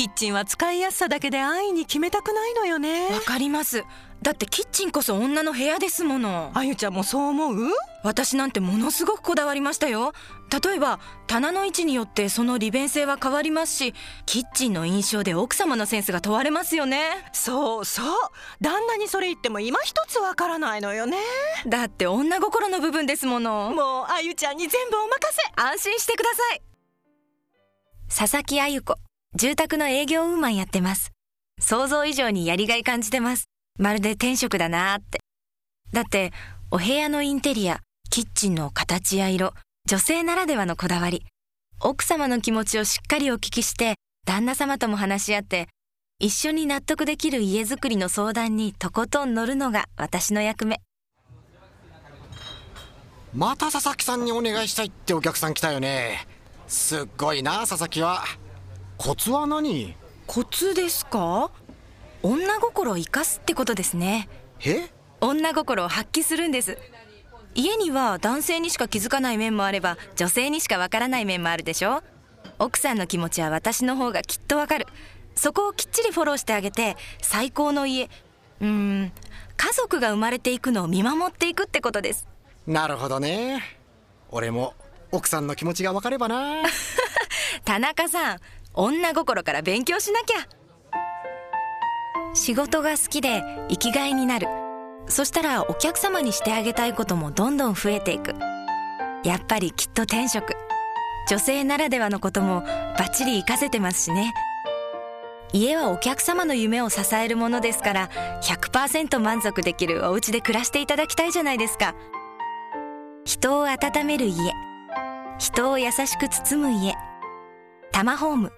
キッチンは使いやすさだけで安易に決めたくないのよね。わかります。だってキッチンこそ女の部屋ですもの。あゆちゃんもそう思う？私なんてものすごくこだわりましたよ。例えば棚の位置によってその利便性は変わりますしキッチンの印象で奥様のセンスが問われますよね。そうそう。旦那にそれ言っても今一つわからないのよね。だって女心の部分ですもの。もうあゆちゃんに全部お任せ。安心してください。佐々木あゆ子住宅の営業ウーマンやってます。想像以上にやりがい感じてます。まるで天職だなーって。だってお部屋のインテリアキッチンの形や色女性ならではのこだわり。奥様の気持ちをしっかりお聞きして旦那様とも話し合って一緒に納得できる家づくりの相談にとことん乗るのが私の役目。また佐々木さんにお願いしたいってお客さん来たよね。すっごいな佐々木は。コツは何？コツですか？女心を生かすってことですね。え？女心を発揮するんです。家には男性にしか気づかない面もあれば女性にしかわからない面もあるでしょ？奥さんの気持ちは私の方がきっとわかる。そこをきっちりフォローしてあげて最高の家うーん家族が生まれていくのを見守っていくってことです。なるほどね。俺も奥さんの気持ちが分かればな。田中さん女心から勉強しなきゃ。仕事が好きで生きがいになる。そしたらお客様にしてあげたいこともどんどん増えていく。やっぱりきっと天職。女性ならではのこともバッチリ活かせてますしね。家はお客様の夢を支えるものですから100%満足できるお家で暮らしていただきたいじゃないですか。人を温める家。人を優しく包む家。タマホーム。